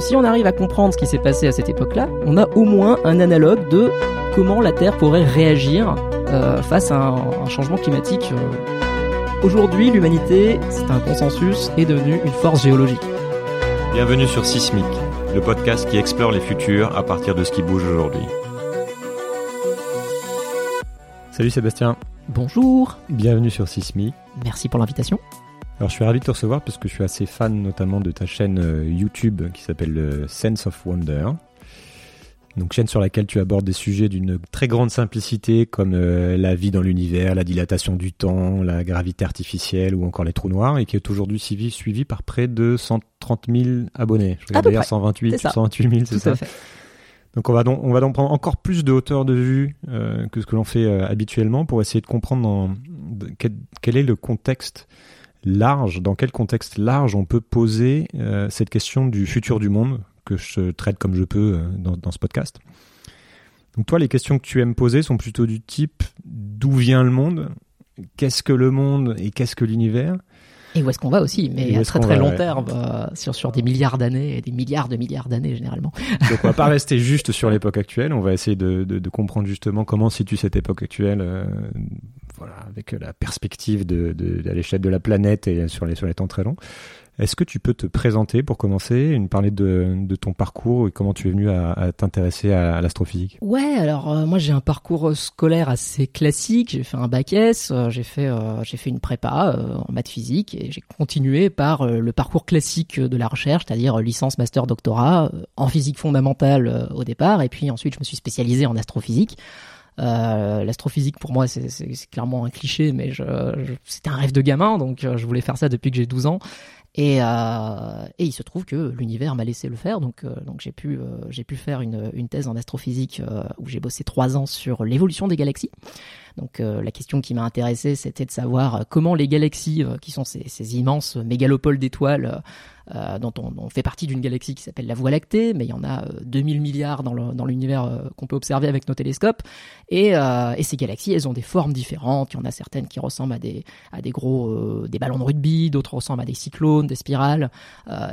si on arrive à comprendre ce qui s'est passé à cette époque-là, on a au moins un analogue de comment la Terre pourrait réagir euh, face à un, changement climatique. Euh. Aujourd'hui, l'humanité, c'est un consensus, est devenue une force géologique. Bienvenue sur Sismic, le podcast qui explore les futurs à partir de ce qui bouge aujourd'hui. Salut Sébastien. Bonjour. Bienvenue sur Sismic. Merci pour l'invitation. Alors je suis ravi de te recevoir parce que je suis assez fan notamment de ta chaîne euh, YouTube qui s'appelle euh, Sense of Wonder. Donc chaîne sur laquelle tu abordes des sujets d'une très grande simplicité comme euh, la vie dans l'univers, la dilatation du temps, la gravité artificielle ou encore les trous noirs et qui est aujourd'hui suivi, suivi par près de 130 000 abonnés. Je regarde d'ailleurs 128, 128 000, c'est ça. Donc on va donc on va donc prendre encore plus de hauteur de vue que ce que l'on fait habituellement pour essayer de comprendre dans, quel, est le contexte large, dans quel contexte large on peut poser euh, cette question du futur du monde que je traite comme je peux euh, dans, ce podcast. Donc toi, les questions que tu aimes poser sont plutôt du type d'où vient le monde, qu'est-ce que le monde et qu'est-ce que l'univers? Et où est-ce qu'on va aussi, mais à très très long terme, euh, sur, sur des milliards d'années, et des milliards de milliards d'années généralement. Donc on va pas rester juste sur l'époque actuelle, on va essayer de, de, de, comprendre justement comment situe cette époque actuelle voilà, avec la perspective de, de, à l'échelle de la planète et sur les, sur les temps très longs. Est-ce que tu peux te présenter pour commencer, nous parler de, ton parcours et comment tu es venu à, t'intéresser à, l'astrophysique? Ouais, alors euh, moi j'ai un parcours scolaire assez classique. J'ai fait un bac S, euh, j'ai fait euh, une prépa en maths physique et j'ai continué par le parcours classique de la recherche, c'est-à-dire licence, master, doctorat en physique fondamentale au départ et puis ensuite je me suis spécialisé en astrophysique. Euh, l'astrophysique pour moi c'est clairement un cliché, mais je, c'était un rêve de gamin, donc euh, je voulais faire ça depuis que j'ai 12 ans. Et, euh, et, il se trouve que l'univers m'a laissé le faire, donc, euh, donc j'ai pu, euh, pu faire une, une, thèse en astrophysique où j'ai bossé trois ans sur l'évolution des galaxies. Donc la question qui m'a intéressé, c'était de savoir comment les galaxies, qui sont ces, immenses mégalopoles d'étoiles, euh, dont on, fait partie d'une galaxie qui s'appelle la Voie lactée, mais il y en a 2000 euh, milliards dans l'univers euh, qu'on peut observer avec nos télescopes. Et, ces galaxies, elles ont des formes différentes. Il y en a certaines qui ressemblent à des, à des gros des ballons de rugby, d'autres ressemblent à des cyclones, des spirales.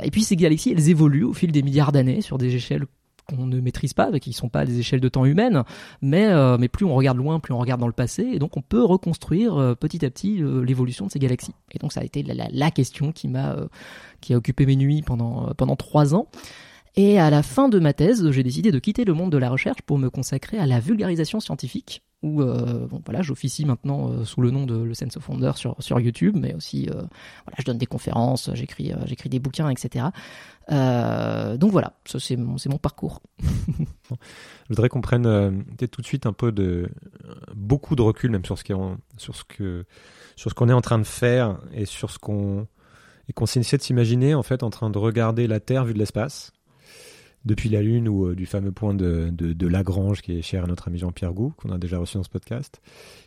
et puis ces galaxies, elles évoluent au fil des milliards d'années sur des échelles qu'on ne maîtrise pas, qui ne sont pas des échelles de temps humaines, mais, euh, mais plus on regarde loin, plus on regarde dans le passé, et donc on peut reconstruire euh, petit à petit euh, l'évolution de ces galaxies. Et donc ça a été la, la, question qui m'a qui a occupé mes nuits pendant pendant trois ans. Et à la fin de ma thèse, j'ai décidé de quitter le monde de la recherche pour me consacrer à la vulgarisation scientifique où euh, bon, voilà, j'officie maintenant euh, sous le nom de Le Sense of Wonder sur, sur YouTube, mais aussi euh, voilà, je donne des conférences, j'écris j'écris des bouquins, etc. donc voilà, c'est mon, parcours. je voudrais qu'on prenne tout de suite un peu de beaucoup de recul même sur ce qui sur ce qu'on est en train de faire et sur ce qu'on et qu'on de s'imaginer en fait en train de regarder la Terre vue de l'espace depuis la Lune ou euh, du fameux point de, Lagrange qui est cher à notre ami Jean-Pierre Gou, qu'on a déjà reçu dans ce podcast.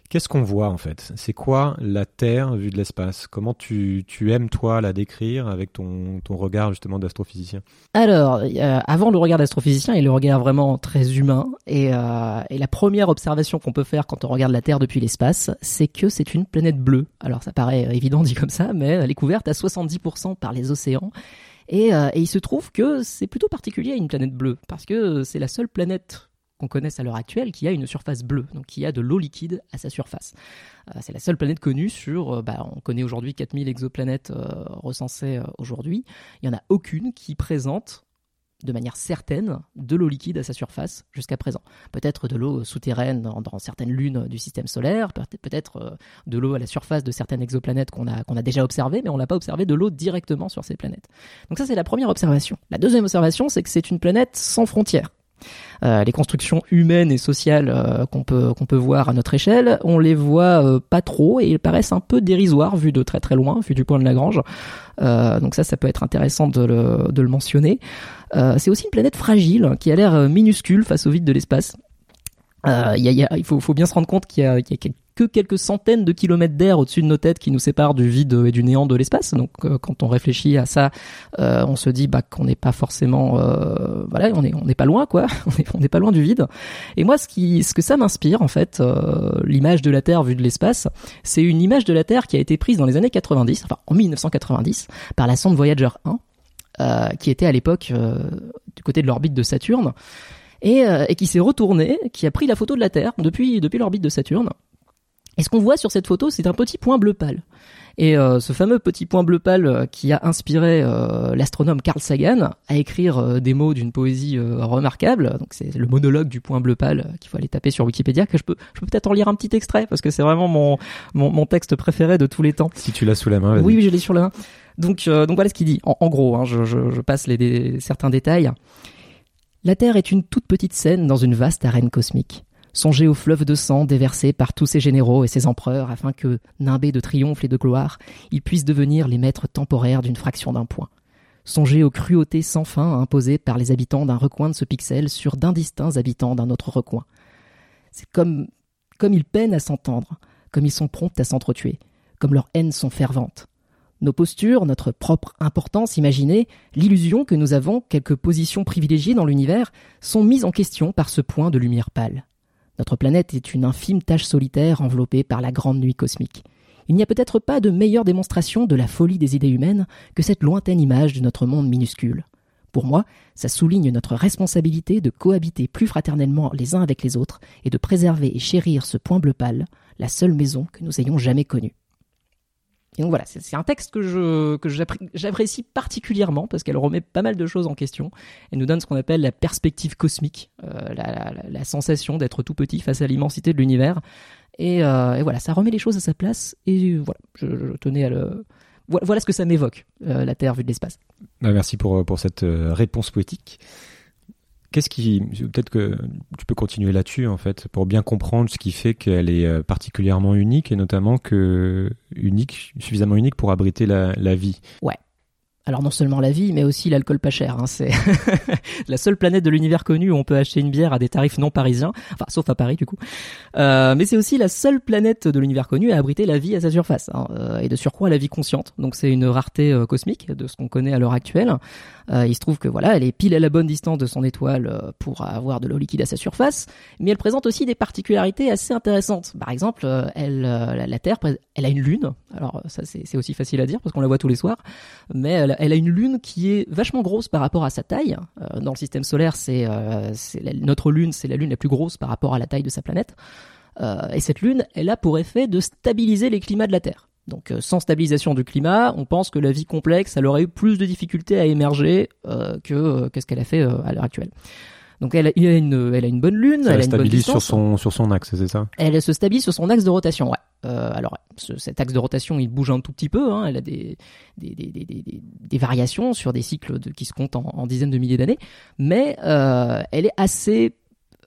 Qu'est-ce qu'on voit en fait? C'est quoi la Terre vue de l'espace? Comment tu, aimes toi la décrire avec ton, regard justement d'astrophysicien? Alors, avant le regard d'astrophysicien, il le regard vraiment très humain. Et, euh, et la première observation qu'on peut faire quand on regarde la Terre depuis l'espace, c'est que c'est une planète bleue. Alors ça paraît évident dit comme ça, mais elle est couverte à 70% par les océans. Euh, et, il se trouve que c'est plutôt particulier à une planète bleue, parce que c'est la seule planète qu'on connaisse à l'heure actuelle qui a une surface bleue, donc qui a de l'eau liquide à sa surface. Euh, c'est la seule planète connue sur, euh, bah, on connaît aujourd'hui 4000 exoplanètes recensées aujourd'hui, il n'y en a aucune qui présente de manière certaine de l'eau liquide à sa surface jusqu'à présent. Peut-être de l'eau souterraine dans, certaines lunes du système solaire, peut-être euh, de l'eau à la surface de certaines exoplanètes qu'on a, qu'on a déjà observées, mais on n'a pas observé de l'eau directement sur ces planètes. Donc ça c'est la première observation. La deuxième observation c'est que c'est une planète sans frontières. Euh, les constructions humaines et sociales euh, qu'on peut qu'on peut voir à notre échelle, on les voit euh, pas trop et ils paraissent un peu dérisoires vu de très très loin, vu du point de Lagrange. donc ça, ça peut être intéressant de le, de le mentionner. c'est aussi une planète fragile qui a l'air minuscule face au vide de l'espace. Euh, y a, y a, il faut, faut, bien se rendre compte qu'il y, y, a que quelques centaines de kilomètres d'air au-dessus de nos têtes qui nous séparent du vide et du néant de l'espace. Donc, euh, quand on réfléchit à ça, euh, on se dit bah, qu'on n'est pas forcément, euh, voilà, on est on n'est pas loin quoi. on n'est pas loin du vide. Et moi, ce que ça m'inspire en fait, l'image de la Terre vue de l'espace, c'est une image de la Terre qui a été prise dans les années 90, enfin en 1990, par la sonde Voyager 1 qui était à l'époque du côté de l'orbite de Saturne, et, qui s'est retourné, qui a pris la photo de la Terre depuis l'orbite de Saturne. Et ce qu'on voit sur cette photo, c'est un petit point bleu pâle. Et euh, ce fameux petit point bleu pâle euh, qui a inspiré euh, l'astronome Carl Sagan à écrire des mots d'une poésie remarquable. Donc c'est le monologue du point bleu pâle qu'il faut aller taper sur Wikipédia. Que je peux, je peux peut-être en lire un petit extrait parce que c'est vraiment mon, mon, texte préféré de tous les temps. Si tu l'as sous la main. Oui, oui, je l'ai sur la main. Donc, donc voilà ce qu'il dit. En, gros, hein, je, je, je, passe les, certains détails. La Terre est une toute petite scène dans une vaste arène cosmique. Songez au fleuve de sang déversé par tous ces généraux et ces empereurs afin que, nimbés de triomphe et de gloire, ils puissent devenir les maîtres temporaires d'une fraction d'un point. Songez aux cruautés sans fin imposées par les habitants d'un recoin de ce pixel sur d'indistincts habitants d'un autre recoin. C'est comme, comme ils peinent à s'entendre, comme ils sont prompts à s'entretuer, comme leurs haines sont ferventes. Nos postures, notre propre importance imaginée, l'illusion que nous avons quelques positions privilégiées dans l'univers, sont mises en question par ce point de lumière pâle. Notre planète est une infime tache solitaire enveloppée par la grande nuit cosmique. Il n'y a peut-être pas de meilleure démonstration de la folie des idées humaines que cette lointaine image de notre monde minuscule. Pour moi, ça souligne notre responsabilité de cohabiter plus fraternellement les uns avec les autres et de préserver et chérir ce point bleu pâle, la seule maison que nous ayons jamais connue. Et donc voilà, c'est un texte que je que j'apprécie particulièrement parce qu'elle remet pas mal de choses en question. Elle nous donne ce qu'on appelle la perspective cosmique, euh, la, sensation d'être tout petit face à l'immensité de l'univers. Et, euh, et, voilà, ça remet les choses à sa place. Et voilà, je, tenais à le voilà ce que ça m'évoque, euh, la Terre vue de l'espace. Bah, merci pour, pour cette réponse poétique. Qu'est-ce qui, peut-être que tu peux continuer là-dessus en fait, pour bien comprendre ce qui fait qu'elle est euh, particulièrement unique et notamment que unique, suffisamment unique pour abriter la, la vie? Ouais. Alors non seulement la vie, mais aussi l'alcool pas cher. Hein. C'est la seule planète de l'univers connu où on peut acheter une bière à des tarifs non parisiens, enfin sauf à Paris du coup. Euh, mais c'est aussi la seule planète de l'univers connu à abriter la vie à sa surface, hein, euh, et de surcroît la vie consciente. Donc c'est une rareté euh, cosmique de ce qu'on connaît à l'heure actuelle. Il se trouve que voilà, elle est pile à la bonne distance de son étoile pour avoir de l'eau liquide à sa surface, mais elle présente aussi des particularités assez intéressantes. Par exemple, elle, la Terre, elle a une lune. Alors ça c'est aussi facile à dire parce qu'on la voit tous les soirs, mais elle, a une lune qui est vachement grosse par rapport à sa taille. Euh, dans le système solaire, c'est euh, notre lune, c'est la lune la plus grosse par rapport à la taille de sa planète. Euh, et cette lune, elle a pour effet de stabiliser les climats de la Terre. Donc sans stabilisation du climat, on pense que la vie complexe, elle aurait eu plus de difficultés à émerger que qu'est-ce qu'elle a fait à l'heure actuelle. Donc elle a, une, elle a une bonne lune. elle, elle stabilise sur son sur son axe, c'est ça? Elle se stabilise sur son axe de rotation, ouais. Euh, alors cet axe de rotation, il bouge un tout petit peu. Hein, elle a des des, des, des, des, variations sur des cycles de, qui se comptent en, dizaines de milliers d'années, mais euh, elle est assez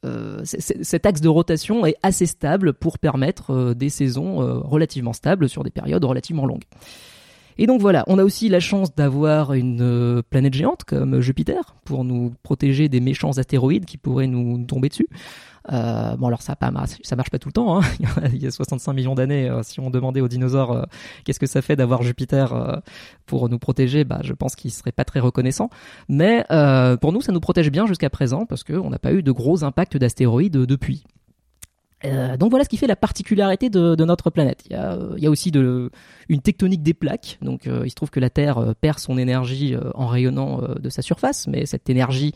euh, cet axe de rotation est assez stable pour permettre des saisons relativement stables sur des périodes relativement longues. Et donc voilà, on a aussi la chance d'avoir une euh, planète géante comme Jupiter pour nous protéger des méchants astéroïdes qui pourraient nous tomber dessus. Euh, bon alors ça pas ça marche pas tout le temps. Hein. Il y a 65 millions d'années, euh, si on demandait aux dinosaures euh, qu'est-ce que ça fait d'avoir Jupiter pour nous protéger, bah je pense qu'ils seraient pas très reconnaissants. Mais pour nous, ça nous protège bien jusqu'à présent parce qu'on n'a pas eu de gros impacts d'astéroïdes depuis. Euh, donc voilà ce qui fait la particularité de, notre planète. Il y, a, a, aussi une tectonique des plaques. Donc euh, il se trouve que la Terre euh, perd son énergie en rayonnant de sa surface, mais cette énergie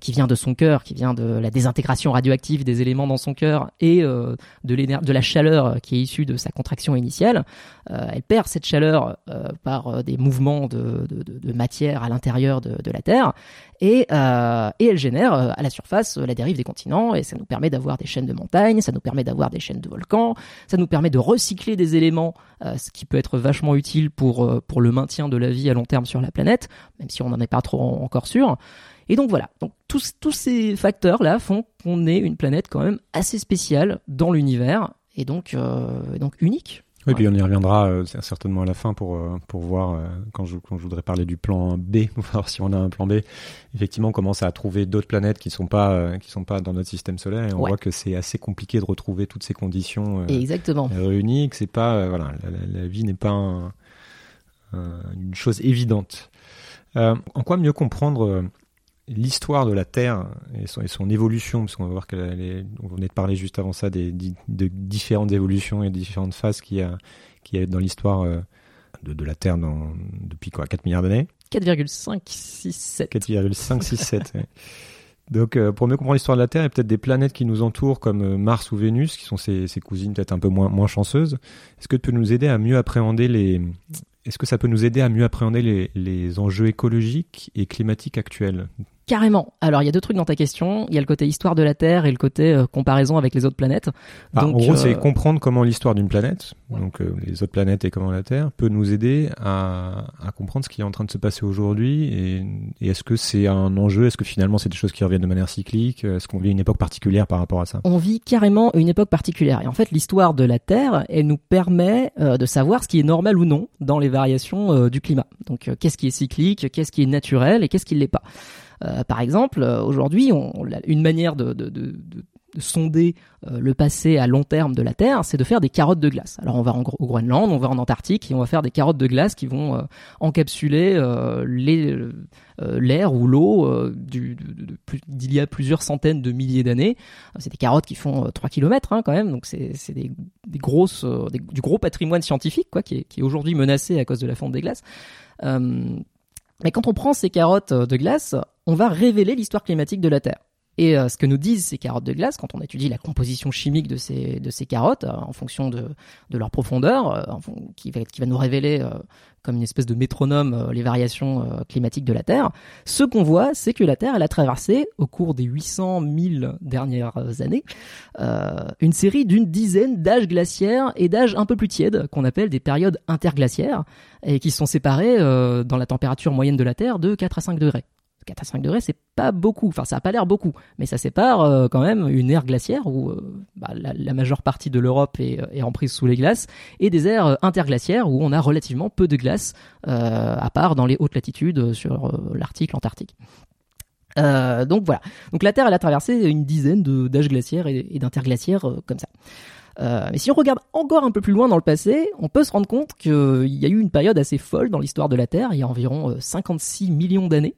qui vient de son cœur, qui vient de la désintégration radioactive des éléments dans son cœur et de, de la chaleur qui est issue de sa contraction initiale, elle perd cette chaleur par des mouvements de, matière à l'intérieur de, la Terre et, elle génère à la surface la dérive des continents et ça nous permet d'avoir des chaînes de montagnes, permet d'avoir des chaînes de volcans, ça nous permet de recycler des éléments, euh, ce qui peut être vachement utile pour, euh, pour le maintien de la vie à long terme sur la planète, même si on n'en est pas trop encore sûr. Et donc voilà, donc tous, tous ces facteurs-là font qu'on est une planète quand même assez spéciale dans l'univers et donc, euh, donc unique oui, puis on y reviendra euh, certainement à la fin pour, euh, pour voir, euh, quand, je, quand je voudrais parler du plan B, voir si on a un plan B, effectivement on commence à trouver d'autres planètes qui ne sont, pas, qui sont pas dans notre système solaire et on voit que c'est assez compliqué de retrouver toutes ces conditions Exactement. réunies, que c'est pas, voilà, la, vie n'est pas une chose évidente. en quoi mieux comprendre l'histoire de la Terre et son, et son évolution, parce qu'on va voir qu'elle est, on venait de parler juste avant ça des, de différentes évolutions et différentes phases qu'il y a, qu'il y a dans l'histoire euh, de, de, la Terre dans, depuis quoi 4 milliards d'années? 4,567. 4,567. ouais. Donc, euh, pour mieux comprendre l'histoire de la Terre, il y a peut-être des planètes qui nous entourent, comme euh, Mars ou Vénus, qui sont ses, ses cousines peut-être un peu moins, moins chanceuses. Est-ce que tu peux nous aider à mieux appréhender les... Est-ce que ça peut nous aider à mieux appréhender les, les enjeux écologiques et climatiques actuels? Carrément. Alors il y a deux trucs dans ta question. Il y a le côté histoire de la Terre et le côté euh, comparaison avec les autres planètes. Ah, Donc, en gros, euh, c'est comprendre comment l'histoire d'une planète, Ouais. donc euh, les autres planètes et comment la Terre, peut nous aider à, à comprendre ce qui est en train de se passer aujourd'hui. Et, et est-ce que c'est un enjeu? Est-ce que finalement c'est des choses qui reviennent de manière cyclique? Est-ce qu'on vit une époque particulière par rapport à ça? On vit carrément une époque particulière. Et en fait, l'histoire de la Terre, elle nous permet euh, de savoir ce qui est normal ou non dans les variations euh, du climat. Donc, euh, qu'est-ce qui est cyclique, qu'est-ce qui est naturel et qu'est-ce qui ne l'est pas. Euh, par exemple, aujourd'hui, une manière de, de, de, de- de sonder euh, le passé à long terme de la Terre, c'est de faire des carottes de glace. Alors, on va au Groenland, on va en Antarctique et on va faire des carottes de glace qui vont euh, encapsuler euh, euh, l'air ou l'eau euh, de- plus- d'il y a plusieurs centaines de milliers d'années. C'est des carottes qui font euh, 3 km hein, quand même, donc c'est des, des grosses, du gros patrimoine scientifique quoi, qui est, qui est aujourd'hui menacé à cause de la fonte des glaces. Mais quand on prend ces carottes euh, de glace, on va révéler l'histoire climatique de la Terre. Et euh, ce que nous disent ces carottes de glace, quand on étudie la composition chimique de ces, carottes, euh, en fonction de, leur profondeur, euh, qui, va, nous révéler comme une espèce de métronome les variations climatiques de la Terre, ce qu'on voit, c'est que la Terre, a traversé, au cours des 800 000 dernières années, une série d'une dizaine d'âges glaciaires et d'âges un peu plus tièdes, qu'on appelle des périodes interglaciaires, et qui sont séparées dans la température moyenne de la Terre de 4 à 5 degrés. 4 à 5 degrés, c'est pas beaucoup. Enfin, ça a pas l'air beaucoup, mais ça sépare euh, quand même une ère glaciaire où euh, bah, la, majeure partie de l'Europe est, est en prise sous les glaces, et des aires euh, interglaciaires où on a relativement peu de glace, à part dans les hautes latitudes sur l'Arctique, l'Antarctique. Donc voilà. Donc la Terre, a traversé une dizaine d'âges glaciaires et, d'interglaciaires comme ça. Mais si on regarde encore un peu plus loin dans le passé, on peut se rendre compte qu'il y a eu une période assez folle dans l'histoire de la Terre, il y a environ euh, 56 millions d'années,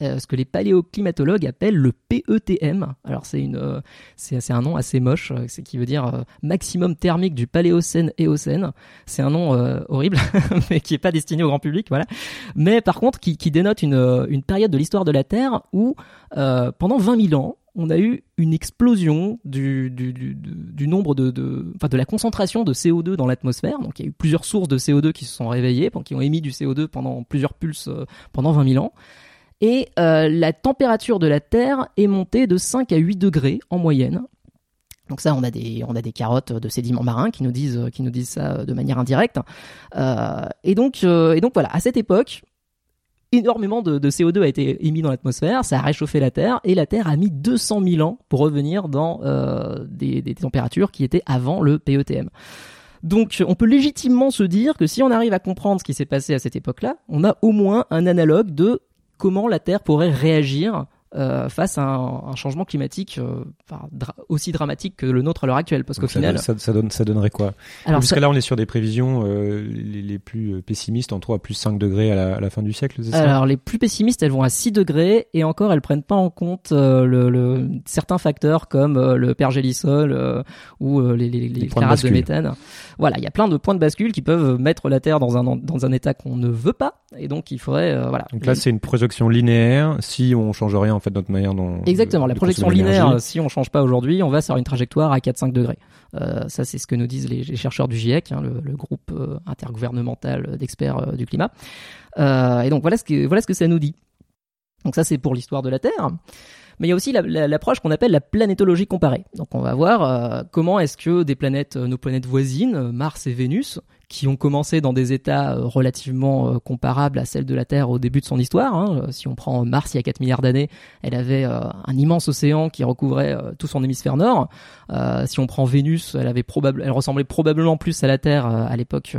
ce que les paléoclimatologues appellent le PETM. Alors c'est une, euh, c'est un nom assez moche, euh, c'est qui veut dire euh, maximum thermique du Paléocène Éocène. C'est un nom euh, horrible, mais qui est pas destiné au grand public, voilà. Mais par contre, qui, qui dénote une, euh, une période de l'histoire de la Terre où euh, pendant 20 000 ans, on a eu une explosion du, du, du, du- nombre de, de, enfin de la concentration de CO2 dans l'atmosphère. Donc il y a eu plusieurs sources de CO2 qui se sont réveillées, qui ont émis du CO2 pendant plusieurs pulses euh, pendant 20 000 ans. Et euh, la température de la Terre est montée de 5 à 8 degrés en moyenne. Donc ça, on a des, on a des carottes de sédiments marins qui nous disent, qui nous disent ça de manière indirecte. Euh, et donc, euh, et donc voilà, à cette époque, énormément de, de CO2 a été émis dans l'atmosphère, ça a réchauffé la Terre, et la Terre a mis 200 000 ans pour revenir dans des températures qui étaient avant le PETM. Donc on peut légitimement se dire que si on arrive à comprendre ce qui s'est passé à cette époque-là, on a au moins un analogue de comment la Terre pourrait réagir euh, face à un, changement climatique euh, enfin, dra- aussi dramatique que le nôtre à l'heure actuelle. Parce qu'au final... ça, ça donne, ça donnerait quoi? Alors, Parce ça- que là, on est sur des prévisions euh, les, les plus euh, pessimistes, en 3 à plus 5 degrés à la, à la fin du siècle, c'est ça? Alors les plus pessimistes, elles vont à 6 degrés et encore elles prennent pas en compte euh, le, le- certains facteurs comme euh, le pergélisol euh, ou euh, les, les, les de méthane. Voilà, il y a plein de points de bascule qui peuvent mettre la Terre dans un dans un état qu'on ne veut pas et donc il faudrait euh, voilà. Donc là, c'est une projection linéaire si on change rien en fait notre manière dont Exactement, de- la de projection linéaire, si on change pas aujourd'hui, on va sur une trajectoire à 4-5 degrés. Euh, ça, c'est ce que nous disent les, chercheurs du GIEC, hein, le, groupe euh, intergouvernemental d'experts euh, du climat. Et donc voilà ce que voilà ce que ça nous dit. Donc ça, c'est pour l'histoire de la Terre. Mais il y a aussi la- la- l'approche qu'on appelle la planétologie comparée. Donc on va voir euh, comment est-ce que des planètes, euh, nos planètes voisines, euh, Mars et Vénus, qui ont commencé dans des états relativement comparables à celles de la Terre au début de son histoire. hein. Si on prend Mars il y a 4 milliards d'années, elle avait un immense océan qui recouvrait tout son hémisphère nord. Si on prend Vénus, elle avait probable, elle ressemblait probablement plus à la Terre à l'époque,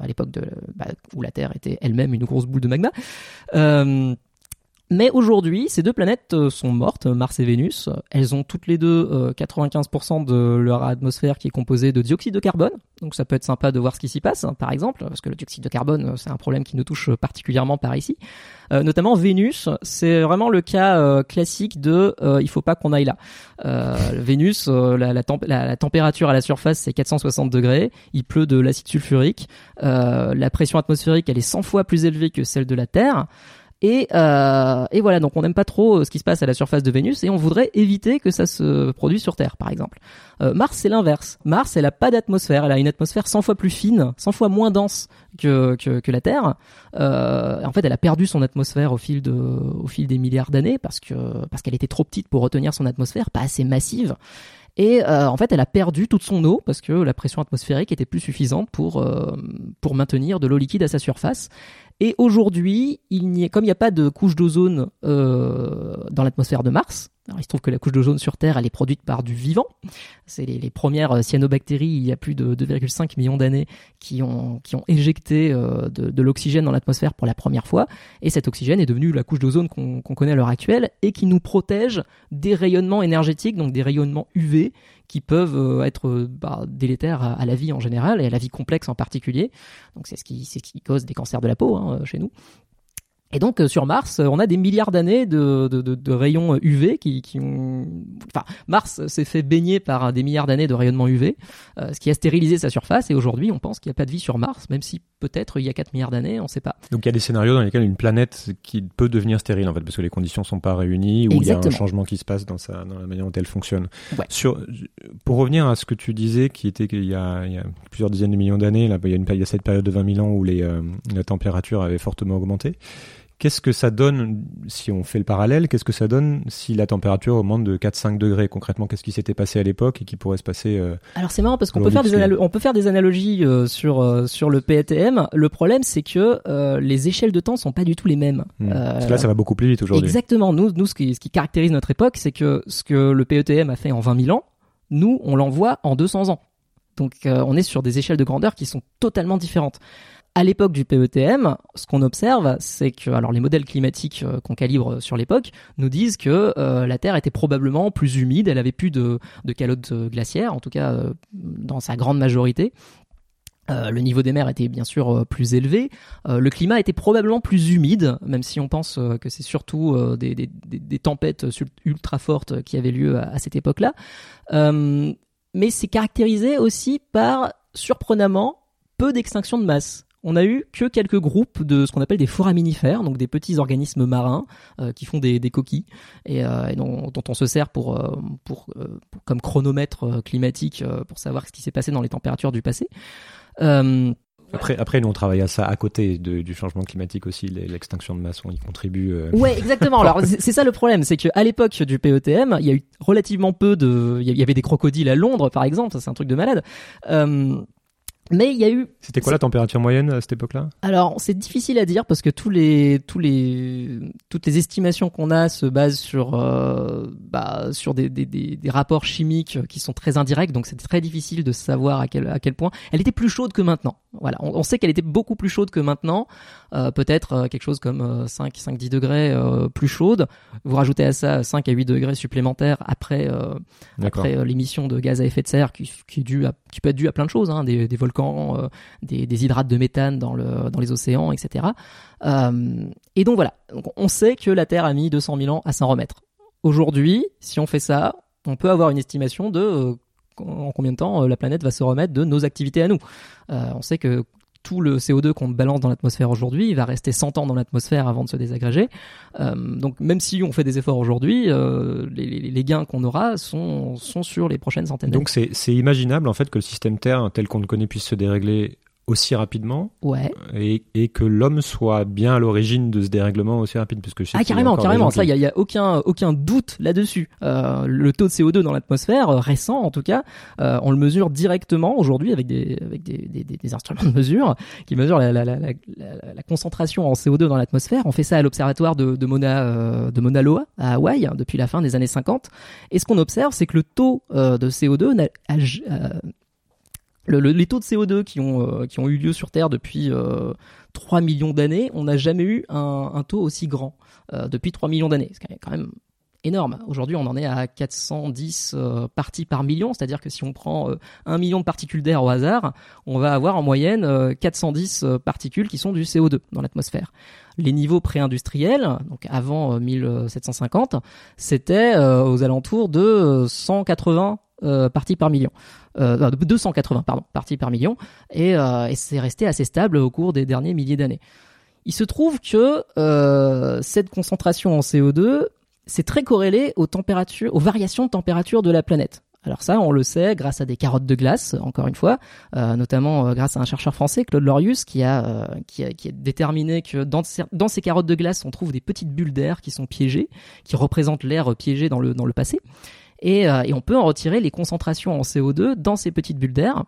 à l'époque bah, où la Terre était elle-même une grosse boule de magma. Euh, Mais aujourd'hui, ces deux planètes euh, sont mortes, Mars et Vénus. Elles ont toutes les deux euh, 95% de leur atmosphère qui est composée de dioxyde de carbone. Donc ça peut être sympa de voir ce qui s'y passe, par exemple, parce que le dioxyde de carbone, euh, c'est un problème qui nous touche particulièrement par ici. Euh, notamment Vénus, c'est vraiment le cas euh, classique de euh, il faut pas qu'on aille là. Vénus, la, la, température à la surface c'est 460 degrés, il pleut de l'acide sulfurique, la pression atmosphérique elle est 100 fois plus élevée que celle de la Terre. Et, euh, et, voilà, donc on n'aime pas trop euh, ce qui se passe à la surface de Vénus et on voudrait éviter que ça se produise sur Terre, par exemple. Euh, Mars, c'est l'inverse. Mars, elle a pas d'atmosphère, elle a une atmosphère 100 fois plus fine, 100 fois moins dense que, que, que la Terre. Euh, en fait, elle a perdu son atmosphère au fil, de, au fil des milliards d'années parce que parce qu'elle était trop petite pour retenir son atmosphère, pas assez massive. Et euh, en fait, elle a perdu toute son eau parce que la pression atmosphérique était plus suffisante pour euh, pour maintenir de l'eau liquide à sa surface. Et aujourd'hui, il n'y comme il n'y a pas de couche d'ozone euh, dans l'atmosphère de Mars, alors, il se trouve que la couche d'ozone sur Terre, elle est produite par du vivant. C'est les, premières euh, cyanobactéries, il y a plus de 2,5 millions d'années, qui ont, qui ont éjecté euh, de, de l'oxygène dans l'atmosphère pour la première fois. Et cet oxygène est devenu la couche d'ozone qu'on qu connaît à l'heure actuelle et qui nous protège des rayonnements énergétiques, donc des rayonnements UV, qui peuvent euh, être bah, délétères à, la vie en général et à la vie complexe en particulier. Donc c'est ce qui, ce qui cause des cancers de la peau hein, chez nous. Et donc euh, sur Mars, on a des milliards d'années de, de, de, de, rayons UV qui, qui ont... Enfin, Mars s'est fait baigner par des milliards d'années de rayonnement UV, euh, ce qui a stérilisé sa surface. Et aujourd'hui, on pense qu'il n'y a pas de vie sur Mars, même si peut-être il y a 4 milliards d'années, on ne sait pas. Donc il y a des scénarios dans lesquels une planète qui peut devenir stérile, en fait, parce que les conditions sont pas réunies, ou il y a un changement qui se passe dans, sa, dans la manière dont elle fonctionne. Ouais. Sur, pour revenir à ce que tu disais, qui était qu'il y a, il y a plusieurs dizaines de millions d'années, il y, a une, il y a cette période de 20 000 ans où les, euh, la température avait fortement augmenté. Qu'est-ce que ça donne, si on fait le parallèle, qu'est-ce que ça donne si la température augmente de 4-5 degrés Concrètement, qu'est-ce qui s'était passé à l'époque et qui pourrait se passer euh, Alors c'est marrant parce qu'on peut, faire des on peut faire des analogies euh, sur, euh, sur le PETM. Le problème, c'est que les échelles de temps sont pas du tout les mêmes. Mmh. parce que là, ça va beaucoup plus vite aujourd'hui. Exactement. Nous, nous ce, qui, ce qui caractérise notre époque, c'est que ce que le PETM a fait en 20 000 ans, nous, on l'envoie en 200 ans. Donc on est sur des échelles de grandeur qui sont totalement différentes à l'époque du PETM, ce qu'on observe, c'est que alors les modèles climatiques euh, qu'on calibre sur l'époque nous disent que euh, la Terre était probablement plus humide, elle avait plus de, calottes glaciaires, en tout cas euh, dans sa grande majorité. Euh, le niveau des mers était bien sûr euh, plus élevé. Euh, le climat était probablement plus humide, même si on pense que c'est surtout des, tempêtes ultra fortes qui avaient lieu à, à cette époque-là. mais c'est caractérisé aussi par surprenamment peu d'extinction de masse on a eu que quelques groupes de ce qu'on appelle des foraminifères, donc des petits organismes marins euh, qui font des, des coquilles et, euh, et dont, dont, on se sert pour, euh, pour, pour comme chronomètre climatique pour savoir ce qui s'est passé dans les températures du passé. Après, après, nous on travaille à ça à côté de, du changement climatique aussi, l'extinction de masse, on y contribue. Euh... Ouais, exactement. Alors c'est ça le problème, c'est qu'à l'époque du PETM, il y a eu relativement peu de, il y avait des crocodiles à Londres par exemple, c'est un truc de malade. Euh, mais il y a eu. C'était quoi la température moyenne à cette époque-là? Alors c'est difficile à dire parce que tous les tous les toutes les estimations qu'on a se basent sur euh, bah, sur des, des, des, des, rapports chimiques qui sont très indirects, donc c'est très difficile de savoir à quel à quel point elle était plus chaude que maintenant. Voilà, on, on sait qu'elle était beaucoup plus chaude que maintenant, euh, peut-être euh, quelque chose comme 5 5 10 degrés euh, plus chaude. Vous rajoutez à ça 5 à 8 degrés supplémentaires après euh, après l'émission de gaz à effet de serre qui qui est due à qui peut être due à plein de choses, hein, des, des volcans euh, des, hydrates de méthane dans, le, dans les océans, etc. Euh, et donc voilà, on sait que la Terre a mis 200 000 ans à s'en remettre. Aujourd'hui, si on fait ça, on peut avoir une estimation de euh, en combien de temps la planète va se remettre de nos activités à nous. on sait que tout le CO2 qu'on balance dans l'atmosphère aujourd'hui, il va rester 100 ans dans l'atmosphère avant de se désagréger. Euh, donc même si on fait des efforts aujourd'hui, euh, les, les, les, gains qu'on aura sont, sont sur les prochaines centaines d'années. Donc c'est imaginable en fait que le système Terre tel qu'on le connaît puisse se dérégler aussi rapidement. Ouais. et, et que l'homme soit bien à l'origine de ce dérèglement aussi rapide parce que ah carrément carrément. ça il y, y, a aucun aucun doute là-dessus. Euh, le taux de CO2 dans l'atmosphère euh, récent en tout cas euh, on le mesure directement aujourd'hui avec des avec des, des, des, instruments de mesure qui mesurent la, la, la, la concentration en CO2 dans l'atmosphère. On fait ça à l'observatoire de, de Mona euh, de Mauna Loa à Hawaï hein, depuis la fin des années 50 et ce qu'on observe c'est que le taux euh, de CO2 a, le, les taux de CO2 qui ont, qui ont eu lieu sur Terre depuis 3 millions d'années, on n'a jamais eu un, un, taux aussi grand depuis 3 millions d'années. C'est quand même énorme. Aujourd'hui, on en est à 410 euh, parties par million, c'est-à-dire que si on prend euh, un million de particules d'air au hasard, on va avoir en moyenne 410 euh, particules qui sont du CO2 dans l'atmosphère. Les niveaux pré-industriels, donc avant 1750, c'était aux alentours de 180 parties par million. Euh, 280 pardon, parties par million, et, et c'est resté assez stable au cours des derniers milliers d'années. Il se trouve que euh, cette concentration en CO2 c'est très corrélé aux variations de température de la planète. Alors ça, on le sait grâce à des carottes de glace, encore une fois, euh, notamment euh, grâce à un chercheur français, Claude Lorius, qui a, euh, qui a, qui a déterminé que dans, dans, ces carottes de glace, on trouve des petites bulles d'air qui sont piégées, qui représentent l'air piégé dans le, dans le passé. Et, et on peut en retirer les concentrations en CO2 dans ces petites bulles d'air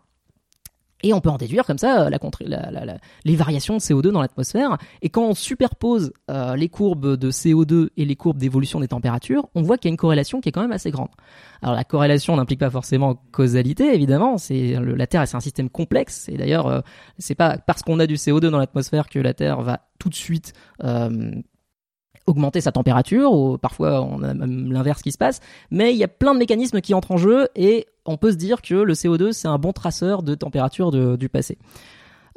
et on peut en déduire comme ça euh, la, la, la, les variations de CO2 dans l'atmosphère. Et quand on superpose euh, les courbes de CO2 et les courbes d'évolution des températures, on voit qu'il y a une corrélation qui est quand même assez grande. Alors la corrélation n'implique pas forcément causalité, évidemment. C'est la Terre, c'est un système complexe. Et d'ailleurs, euh, c'est pas parce qu'on a du CO2 dans l'atmosphère que la Terre va tout de suite euh, augmenter sa température, ou parfois on a même l'inverse qui se passe, mais il y a plein de mécanismes qui entrent en jeu et on peut se dire que le CO2 c'est un bon traceur de température du passé.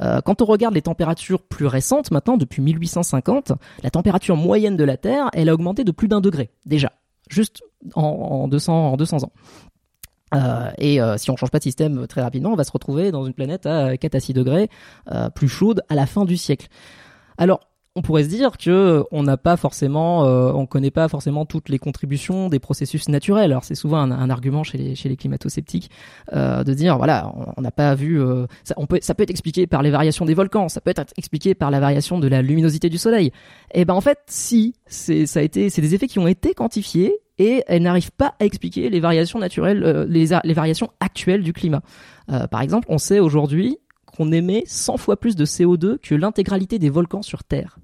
Euh, quand on regarde les températures plus récentes, maintenant depuis 1850, la température moyenne de la Terre, elle a augmenté de plus d'un degré déjà, juste en, 200, en 200 ans. Euh, et euh, si on change pas de système très rapidement, on va se retrouver dans une planète à 4 à 6 degrés plus chaude à la fin du siècle. Alors, on pourrait se dire que on n'a pas forcément, euh, on connaît pas forcément toutes les contributions des processus naturels. Alors c'est souvent un, argument chez les, climato-sceptiques euh, de dire voilà, on n'a pas vu, euh, ça, on peut, peut être expliqué par les variations des volcans, ça peut être expliqué par la variation de la luminosité du soleil. Et eh ben en fait, si, c'est ça a été, c'est des effets qui ont été quantifiés et elles n'arrivent pas à expliquer les variations naturelles, euh, les, les variations actuelles du climat. Euh, par exemple, on sait aujourd'hui qu'on émet 100 fois plus de CO2 que l'intégralité des volcans sur Terre.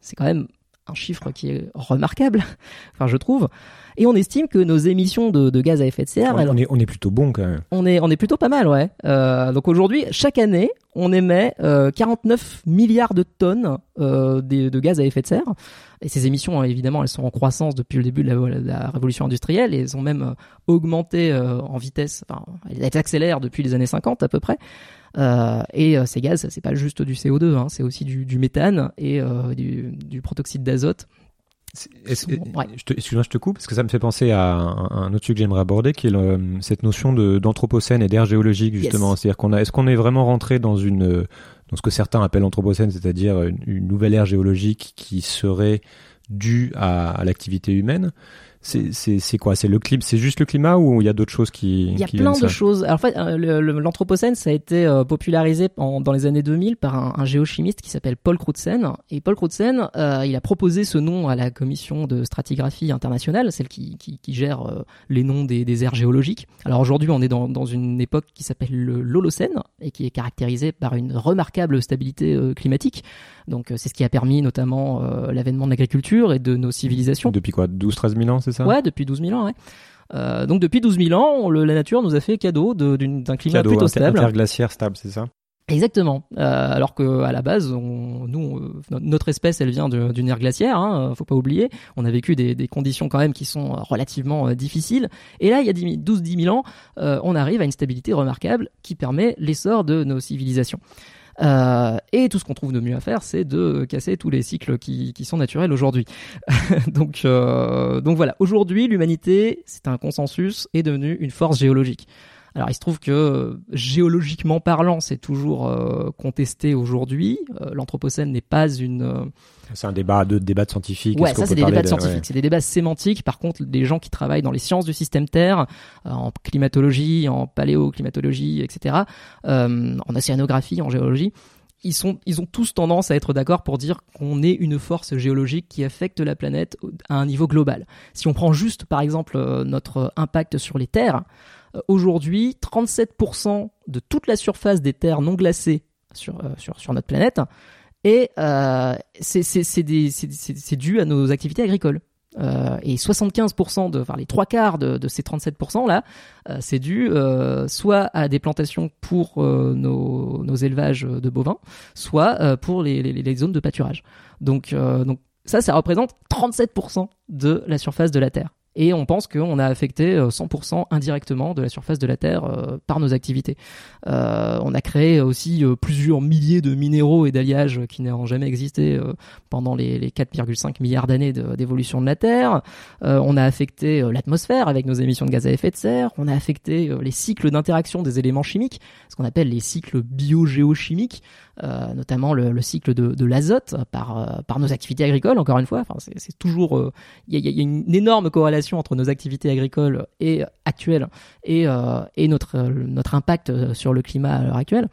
C'est quand même un chiffre qui est remarquable, enfin je trouve. Et on estime que nos émissions de, gaz à effet de serre, on, est, on est plutôt bon quand même. On est on est plutôt pas mal, ouais. Euh, donc aujourd'hui, chaque année, on émet 49 euh, milliards de tonnes euh, de, gaz à effet de serre. Et ces émissions, évidemment, elles sont en croissance depuis le début de la, révolution industrielle et elles ont même augmenté en vitesse. Enfin, elles accélèrent depuis les années 50 à peu près. Euh, et euh, ces gaz, c'est pas juste du CO2, hein, c'est aussi du, du, méthane et euh, du, du, protoxyde d'azote. Excuse-moi, je te coupe parce que ça me fait penser à un, autre sujet que j'aimerais aborder, qui est cette notion d'anthropocène et d'ère géologique justement. C'est-à-dire qu'on a, est-ce qu'on est vraiment rentré dans une, dans ce que certains appellent l'anthropocène, c'est-à-dire une, une, nouvelle ère géologique qui serait due à, à l'activité humaine? C'est quoi? C'est le climat, c'est juste le climat ou il y a d'autres choses qui Il y a plein de choses. Alors, en fait, euh, l'anthropocène ça a été euh, popularisé dans les années 2000 par un, un géochimiste qui s'appelle Paul Crutzen et Paul Crutzen, euh, il a proposé ce nom à la commission de stratigraphie internationale, celle qui, qui, qui gère les noms des, des aires géologiques. Alors aujourd'hui, on est dans, dans une époque qui s'appelle l'Holocène et qui est caractérisée par une remarquable stabilité climatique. Donc c'est ce qui a permis notamment l'avènement de l'agriculture et de nos civilisations. Depuis quoi? 12-13 000 ans, c'est Ouais, depuis 12 000 ans, ouais. Euh, donc depuis 12 000 ans, le, la nature nous a fait cadeau d'un climat plutôt stable. Interglaciaire stable, c'est ça Exactement. Euh, alors que à la base, on, nous, notre espèce, elle vient d'une ère glaciaire. Hein, faut pas oublier. On a vécu des, des, conditions quand même qui sont relativement euh, difficiles. Et là, il y a 12-10 000 ans, euh, on arrive à une stabilité remarquable qui permet l'essor de nos civilisations. Euh, et tout ce qu'on trouve de mieux à faire, c'est de casser tous les cycles qui, qui sont naturels aujourd'hui. donc, euh, donc voilà, aujourd'hui, l'humanité, c'est un consensus, est devenue une force géologique. Alors il se trouve que géologiquement parlant, c'est toujours euh, contesté aujourd'hui. Euh, L'anthropocène n'est pas une. Euh, c'est un débat de débat de scientifique. Ouais, ça c'est des débats de scientifiques, c'est des débats sémantiques. Par contre, des gens qui travaillent dans les sciences du système Terre, en climatologie, en paléoclimatologie, etc., en océanographie, en géologie, ils, sont, ils ont tous tendance à être d'accord pour dire qu'on est une force géologique qui affecte la planète à un niveau global. Si on prend juste, par exemple, notre impact sur les terres, euh, aujourd'hui, 37% de toute la surface des terres non glacées sur, euh, sur, sur notre planète, et euh, c'est dû à nos activités agricoles. Euh, et 75%, de, enfin les trois quarts de, de ces 37% là, euh, c'est dû euh, soit à des plantations pour euh, nos, nos, élevages de bovins, soit euh, pour les, les, les, zones de pâturage. Donc, donc ça, ça représente 37% de la surface de la Terre et on pense qu'on a affecté 100% euh, indirectement de la surface de la Terre euh, par nos activités. Euh, on a créé aussi plusieurs milliers de minéraux et d'alliages qui n'ont jamais existé pendant les, les 4,5 milliards d'années d'évolution de, la Terre. on a affecté l'atmosphère avec nos émissions de gaz à effet de serre. On a affecté les cycles d'interaction des éléments chimiques, ce qu'on appelle les cycles biogéochimiques. Notamment le, le, cycle de, l'azote par, nos activités agricoles, encore une fois. Enfin, c'est toujours... Il y, a une énorme corrélation entre nos activités agricoles et actuelles et, et notre, notre impact sur le climat à l'heure actuelle.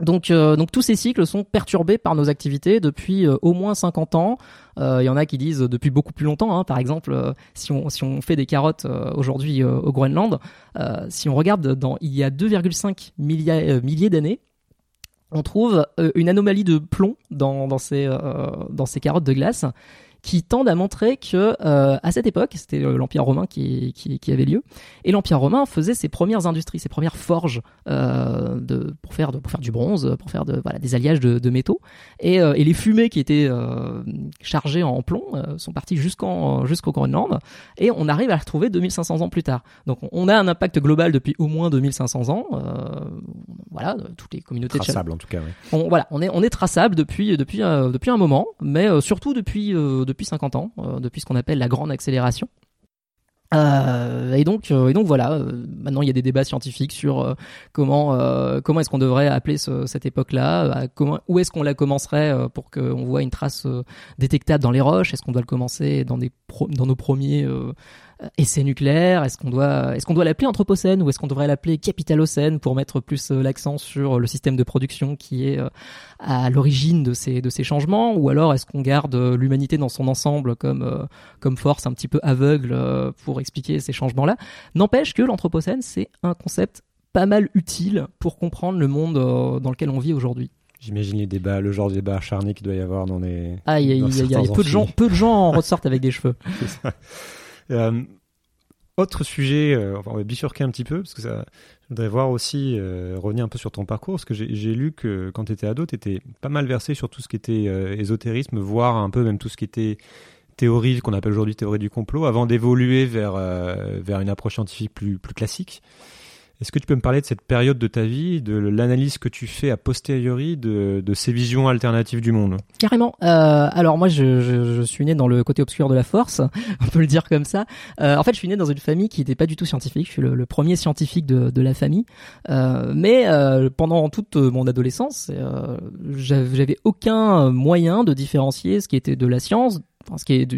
Donc, euh, donc tous ces cycles sont perturbés par nos activités depuis euh, au moins 50 ans. Il euh, y en a qui disent depuis beaucoup plus longtemps. Hein. Par exemple, si, on, si on fait des carottes aujourd'hui au Groenland, si on regarde dans il y a 2,5 milliers, milliers d'années, on trouve une anomalie de plomb dans, dans, ces, dans ces carottes de glace qui tendent à montrer que euh, à cette époque, c'était euh, l'Empire romain qui, qui, qui, avait lieu, et l'Empire romain faisait ses premières industries, ses premières forges euh, de, pour, faire de, pour faire du bronze, pour faire de, voilà, des alliages de, de métaux, et, euh, et, les fumées qui étaient euh, chargées en plomb euh, sont parties jusqu'en jusqu'au Groenland, et on arrive à les retrouver 2500 ans plus tard. Donc on a un impact global depuis au moins 2500 ans, voilà, toutes les communautés traçable en tout cas. On, voilà, on est on est traçable depuis depuis depuis un moment, mais surtout depuis depuis depuis 50 ans, euh, depuis ce qu'on appelle la grande accélération. Euh, et donc, euh, et donc voilà. Maintenant, il y a des débats scientifiques sur comment est-ce qu'on devrait appeler ce, cette époque-là. où est-ce qu'on la commencerait pour qu'on voit une trace détectable dans les roches. Est-ce qu'on doit le commencer dans nos premiers essai nucléaire Est-ce qu'on doit, est-ce qu'on doit l'appeler Anthropocène ou est-ce qu'on devrait l'appeler Capitalocène pour mettre plus euh, l'accent sur le système de production qui est euh, à l'origine de ces, de ces changements Ou alors est-ce qu'on garde l'humanité dans son ensemble comme, comme force un petit peu aveugle pour expliquer ces changements-là? N'empêche que l'Anthropocène, c'est un concept pas mal utile pour comprendre le monde dans lequel on vit aujourd'hui. J'imagine les débats, le genre de débat acharné qu'il doit y avoir dans les. Ah, il y a, y a, peu de gens, peu de gens en ressortent avec des cheveux. Euh, autre sujet, euh, on va bifurquer un petit peu, parce que je voudrais voir aussi, euh, revenir un peu sur ton parcours, parce que j'ai lu que quand tu étais ado, tu étais pas mal versé sur tout ce qui était ésotérisme, voire un peu même tout ce qui était théorie, qu'on appelle aujourd'hui théorie du complot, avant d'évoluer vers, vers une approche scientifique plus, plus classique. Est-ce que tu peux me parler de cette période de ta vie, de l'analyse que tu fais a posteriori de, ces visions alternatives du monde? Carrément. Euh, alors moi, je, suis né dans le côté obscur de la force, on peut le dire comme ça. Euh, en fait, je suis né dans une famille qui n'était pas du tout scientifique. Je suis le, premier scientifique de, la famille. Euh, mais pendant toute mon adolescence, j'avais aucun moyen de différencier ce qui était de la science, ce qui est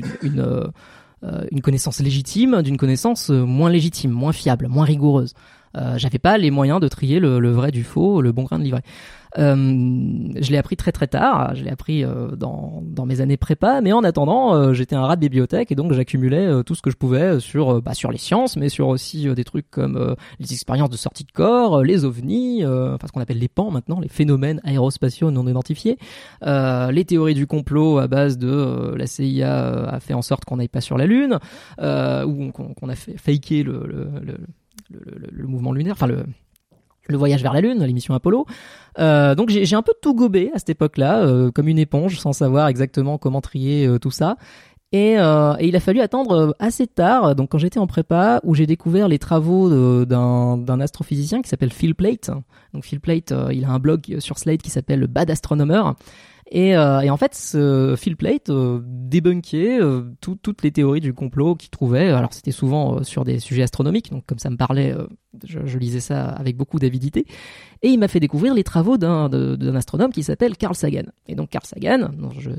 une connaissance légitime d'une connaissance moins légitime, moins fiable, moins rigoureuse. Euh, j'avais pas les moyens de trier le, vrai du faux, le bon grain de livret. Euh, je l'ai appris très très tard, je l'ai appris euh, dans, dans mes années prépa, mais en attendant, j'étais un rat de bibliothèque et donc j'accumulais tout ce que je pouvais sur bah, sur les sciences, mais sur aussi des trucs comme les expériences de sortie de corps, les ovnis, enfin ce qu'on appelle les PAN maintenant, les phénomènes aérospatiaux non identifiés, les théories du complot à base de la CIA a fait en sorte qu'on n'aille pas sur la Lune, ou qu'on a fait faker le, le, le le, mouvement lunaire, enfin le, voyage vers la Lune, l'émission Apollo. Euh, donc j'ai un peu tout gobé à cette époque-là, euh, comme une éponge, sans savoir exactement comment trier euh, tout ça. Et, et, il a fallu attendre assez tard, donc quand j'étais en prépa, où j'ai découvert les travaux d'un astrophysicien qui s'appelle Phil Plate. Donc Phil Plate, il a un blog sur Slate qui s'appelle Bad Astronomer. Et, euh, et, en fait, ce Phil Plate euh, débunkait euh, tout, toutes les théories du complot qu'il trouvait. Alors c'était souvent euh, sur des sujets astronomiques, donc comme ça me parlait, euh, je, je, lisais ça avec beaucoup d'avidité. Et il m'a fait découvrir les travaux d'un astronome qui s'appelle Carl Sagan. Et donc Carl Sagan,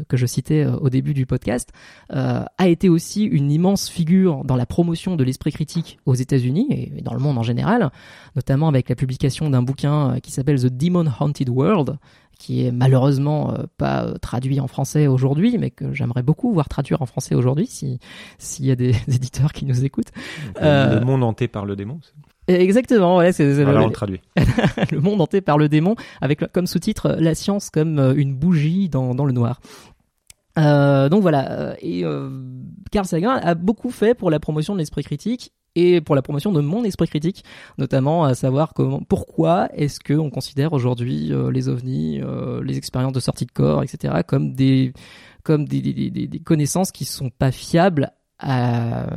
que je citais au début du podcast, a été aussi une immense figure dans la promotion de l'esprit critique aux États-Unis et dans le monde en général, notamment avec la publication d'un bouquin qui s'appelle The Demon Haunted World, qui est malheureusement euh, pas euh, traduit en français aujourd'hui, mais que j'aimerais beaucoup voir traduire en français aujourd'hui, si s'il y a des éditeurs qui nous écoutent. Le, euh, monde hanté par le démon. Exactement, ouais, c'est le, le traduit. le monde hanté par le démon, avec comme sous-titre la science comme une bougie dans, dans le noir. Euh, donc voilà, et euh, Carl Sagan a beaucoup fait pour la promotion de l'esprit critique et pour la promotion de mon esprit critique, notamment à savoir comment, pourquoi est-ce que on considère aujourd'hui euh, les ovnis, euh, les expériences de sortie de corps, etc., comme des comme des, des, des, des connaissances qui sont pas fiables à,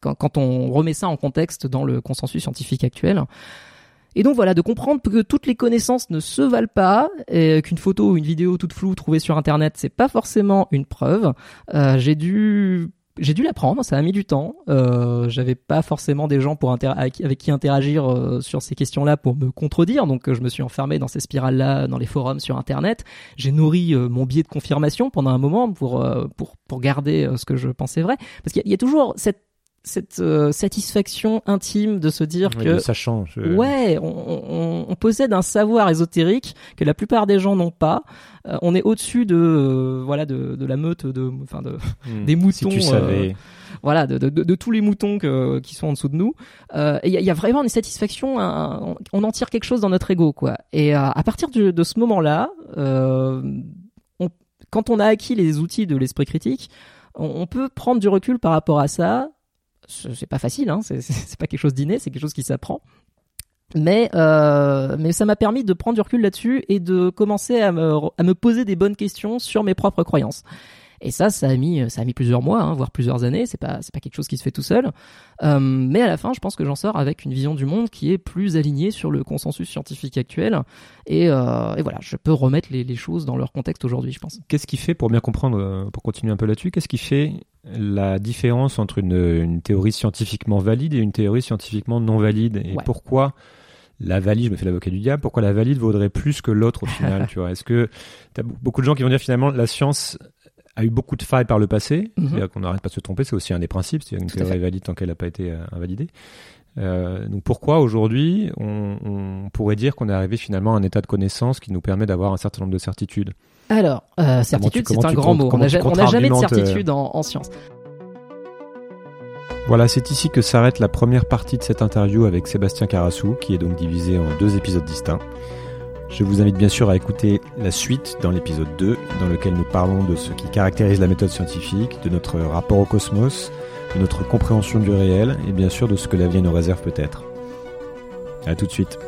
quand, quand on remet ça en contexte dans le consensus scientifique actuel. Et donc voilà, de comprendre que toutes les connaissances ne se valent pas, et qu'une photo ou une vidéo toute floue trouvée sur internet, c'est pas forcément une preuve. Euh, j'ai dû j'ai dû l'apprendre, ça a mis du temps. Euh, J'avais pas forcément des gens pour avec qui interagir euh, sur ces questions-là pour me contredire, donc euh, je me suis enfermé dans ces spirales-là, dans les forums sur Internet. J'ai nourri euh, mon biais de confirmation pendant un moment pour pour pour garder ce que je pensais vrai, parce qu'il y, y, a toujours cette cette euh, satisfaction intime de se dire que ça change. Euh. Ouais, on, on, on, possède un savoir ésotérique que la plupart des gens n'ont pas. Euh, on est au-dessus de voilà de, de, la meute de enfin de hmm. des moutons. Si tu savais. voilà de, de, de, tous les moutons que, qui sont en dessous de nous. il y, y, a vraiment une satisfaction. on, on, en tire quelque chose dans notre ego quoi. Et à partir de, de ce moment-là, quand on a acquis les outils de l'esprit critique, on peut prendre du recul par rapport à ça c'est pas facile, hein, c'est pas quelque chose d'inné, c'est quelque chose qui s'apprend. Mais, euh, mais ça m'a permis de prendre du recul là-dessus et de commencer à me, poser des bonnes questions sur mes propres croyances. Et ça, ça a mis, plusieurs mois, hein, voire plusieurs années. C'est pas, pas quelque chose qui se fait tout seul. Euh, mais à la fin, je pense que j'en sors avec une vision du monde qui est plus alignée sur le consensus scientifique actuel. Et, euh, et voilà, je peux remettre les, les, choses dans leur contexte aujourd'hui, je pense. Qu'est-ce qui fait, pour bien comprendre, pour continuer un peu là-dessus, qu'est-ce qui fait la différence entre une, une, théorie scientifiquement valide et une théorie scientifiquement non valide Et ouais. pourquoi la valide, je me fais l'avocat du diable, pourquoi la valide vaudrait plus que l'autre au final, tu vois? Est-ce que t'as beaucoup de gens qui vont dire finalement la science a eu beaucoup de failles par le passé, Mhm. c'est-à-dire qu'on n'arrête pas de se tromper, c'est aussi un des principes, c'est-à-dire une Tout à théorie est valide tant qu'elle n'a pas été euh, invalidée. Euh, donc pourquoi aujourd'hui on, on, pourrait dire qu'on est arrivé finalement à un état de connaissance qui nous permet d'avoir un certain nombre de certitudes? Alors, euh, certitude, c'est un grand mot. On n'a jamais de certitude en, en science. Voilà, c'est ici que s'arrête la première partie de cette interview avec Sébastien Carassou, qui est donc divisée en deux épisodes distincts. Je vous invite bien sûr à écouter la suite dans l'épisode 2, dans lequel nous parlons de ce qui caractérise la méthode scientifique, de notre rapport au cosmos, de notre compréhension du réel et bien sûr de ce que l'avenir nous réserve peut-être. À tout de suite.